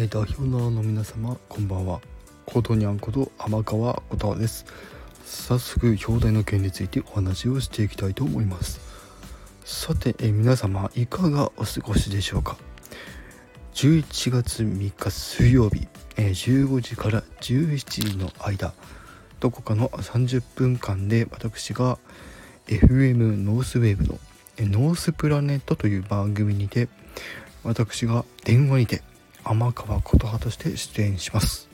えー、代表の皆様こんばんは。ことにゃんこと天川琴です。早速表題の件についてお話をしていきたいと思います。さて、えー、皆様いかがお過ごしでしょうか？11月3日水曜日、えー、15時から17時の間どこかの30分間で私が FM ノースウェーブのノースプラネットという番組にて私が電話にて天川琴葉として出演します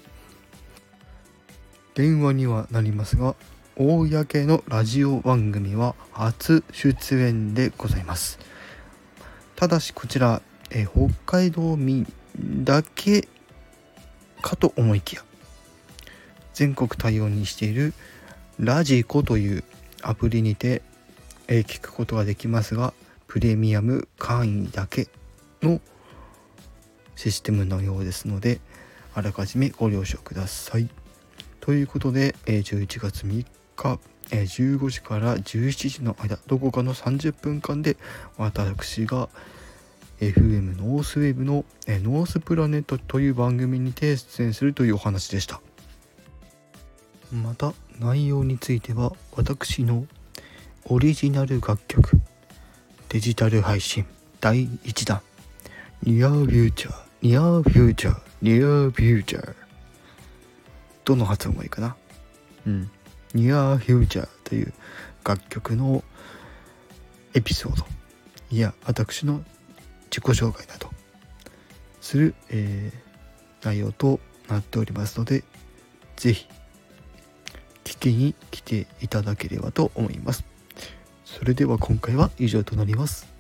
電話にはなりますが公のラジオ番組は初出演でございますただしこちら、え北海道民だけかと思いきや全国対応にしているラジコというアプリにて、え聞くことができますがプレミアム会員だけのシステムのようですのであらかじめご了承ください。ということで11月3日15時から17時の間どこかの30分間で私が FM ノースウェーブのノースプラネットという番組にて出演するというお話でしたまた内容については私のオリジナル楽曲デジタル配信第1弾ニアフューチャー、ニアフューチャー、ニアフューチャー。どの発音がいいかな？うん。ニアフューチャーという楽曲のエピソード。いや、私の自己紹介などする、えー、内容となっておりますので、ぜひ、聞きに来ていただければと思います。それでは今回は以上となります。